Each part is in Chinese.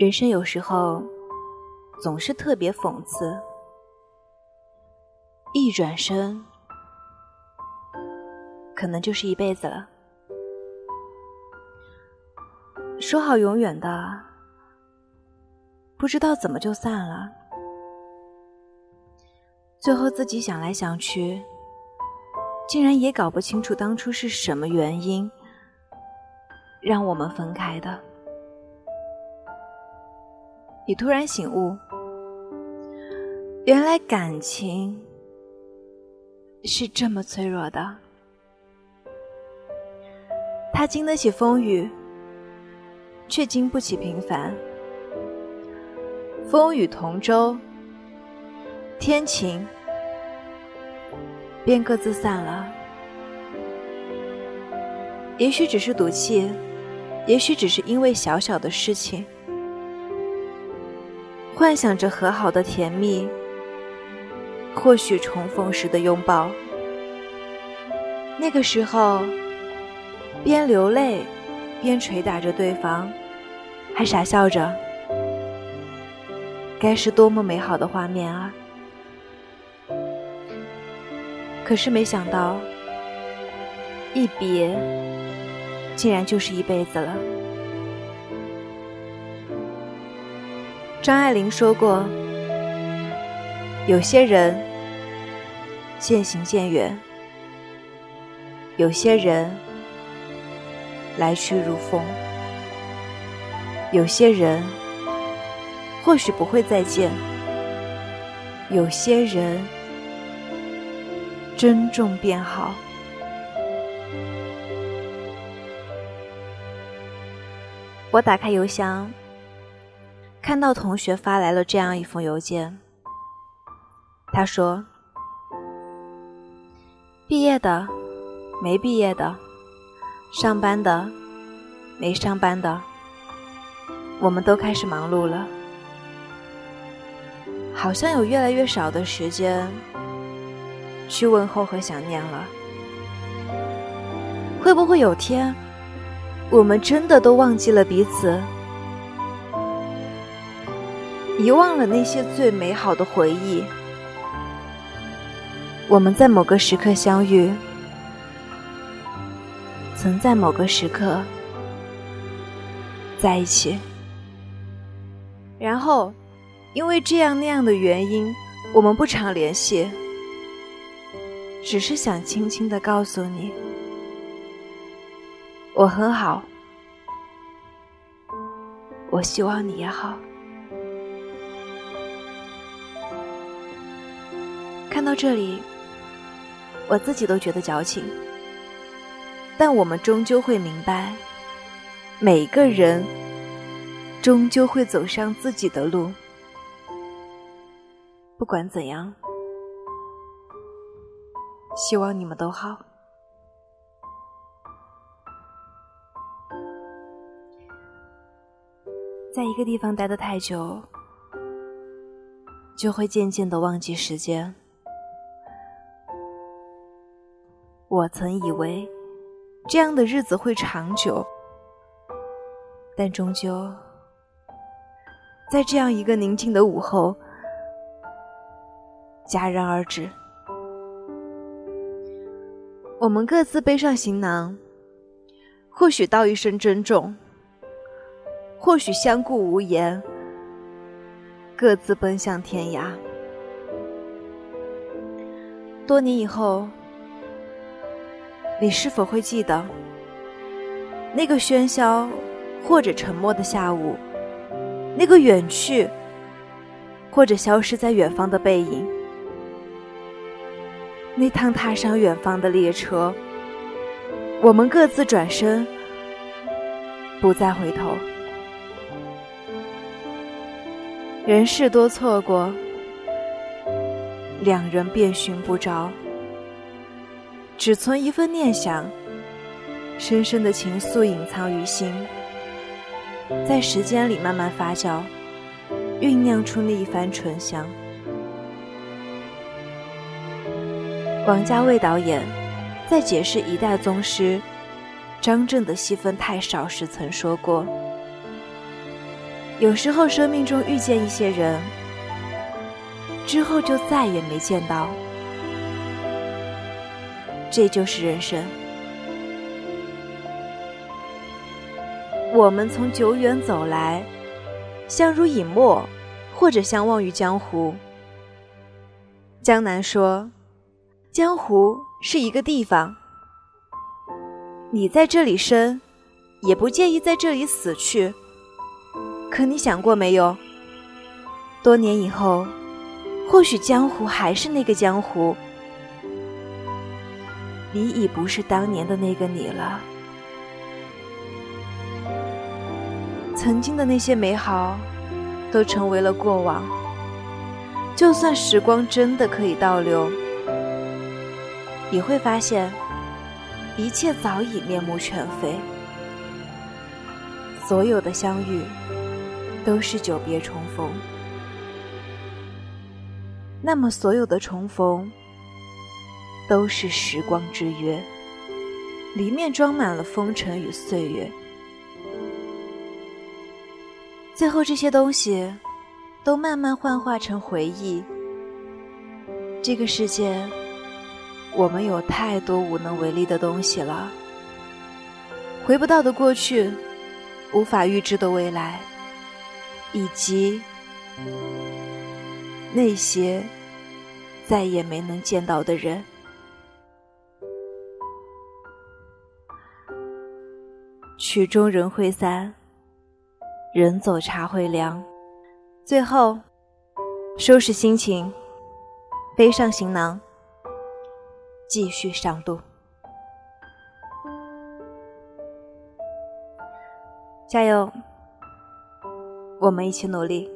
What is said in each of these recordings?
人生有时候总是特别讽刺，一转身，可能就是一辈子了。说好永远的，不知道怎么就散了。最后自己想来想去，竟然也搞不清楚当初是什么原因让我们分开的。你突然醒悟，原来感情是这么脆弱的。它经得起风雨，却经不起平凡。风雨同舟，天晴，便各自散了。也许只是赌气，也许只是因为小小的事情。幻想着和好的甜蜜，或许重逢时的拥抱。那个时候，边流泪，边捶打着对方，还傻笑着，该是多么美好的画面啊！可是没想到，一别，竟然就是一辈子了。张爱玲说过：“有些人渐行渐远，有些人来去如风，有些人或许不会再见，有些人珍重便好。”我打开邮箱。看到同学发来了这样一封邮件，他说：“毕业的，没毕业的，上班的，没上班的，我们都开始忙碌了，好像有越来越少的时间去问候和想念了。会不会有天，我们真的都忘记了彼此？”遗忘了那些最美好的回忆。我们在某个时刻相遇，曾在某个时刻在一起，然后因为这样那样的原因，我们不常联系。只是想轻轻的告诉你，我很好，我希望你也好。看到这里，我自己都觉得矫情。但我们终究会明白，每个人终究会走上自己的路。不管怎样，希望你们都好。在一个地方待得太久，就会渐渐的忘记时间。我曾以为这样的日子会长久，但终究在这样一个宁静的午后戛然而止。我们各自背上行囊，或许道一声珍重，或许相顾无言，各自奔向天涯。多年以后。你是否会记得那个喧嚣或者沉默的下午，那个远去或者消失在远方的背影，那趟踏上远方的列车，我们各自转身，不再回头。人事多错过，两人便寻不着。只存一份念想，深深的情愫隐藏于心，在时间里慢慢发酵，酝酿出那一番醇香。王家卫导演在解释一代宗师张震的戏份太少时曾说过：“有时候生命中遇见一些人，之后就再也没见到，这就是人生。我们从久远走来，相濡以沫，或者相忘于江湖。江南说：“江湖是一个地方，你在这里生，也不介意在这里死去。可你想过没有？多年以后，或许江湖还是那个江湖，你已不是当年的那个你了。”曾经的那些美好，都成为了过往。就算时光真的可以倒流，你会发现，一切早已面目全非。所有的相遇，都是久别重逢。那么，所有的重逢，都是时光之约，里面装满了风尘与岁月。最后，这些东西都慢慢幻化成回忆。这个世界，我们有太多无能为力的东西了，回不到的过去，无法预知的未来，以及那些再也没能见到的人。曲终人会散。人走茶会凉，最后收拾心情，背上行囊，继续上路。加油，我们一起努力。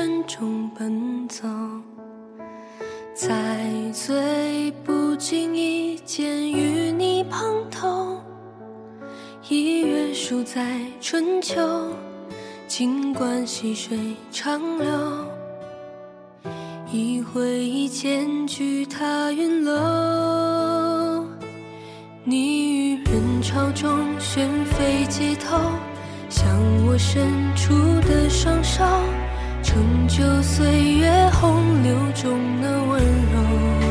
红尘中奔走，在最不经意间与你碰头。一月数在春秋，尽管细水长流。一回一间举踏云楼，你于人潮中旋飞街头。向我伸出的双手，成就岁月洪流中的温柔。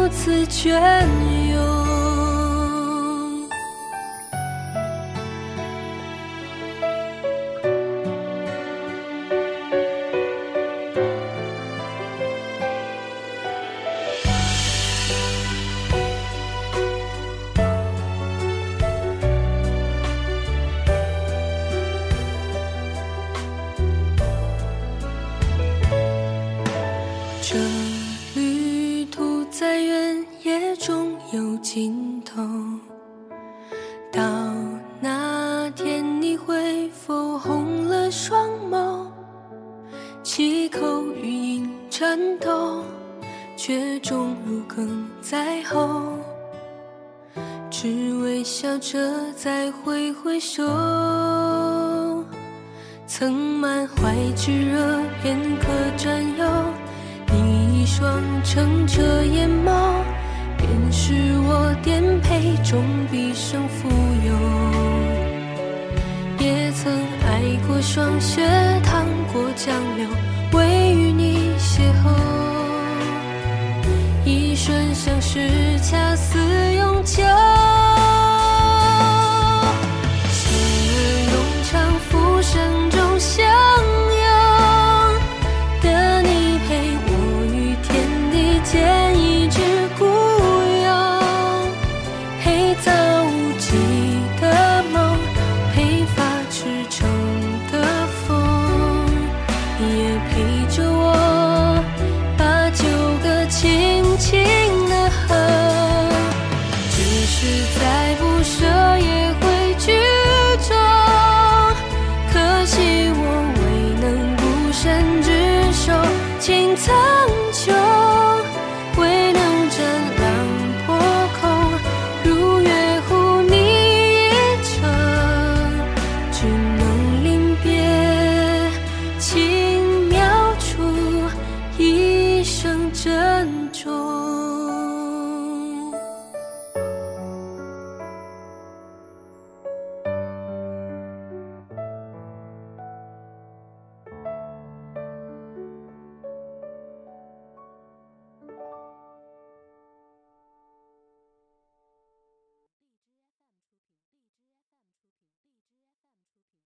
如此隽永这在后。只微笑着再挥挥手，曾满怀炙热片刻占有，你一双澄澈眼眸，便是我颠沛中毕生富有。也曾爱过霜雪，淌过江你邂逅，一瞬相识，恰似。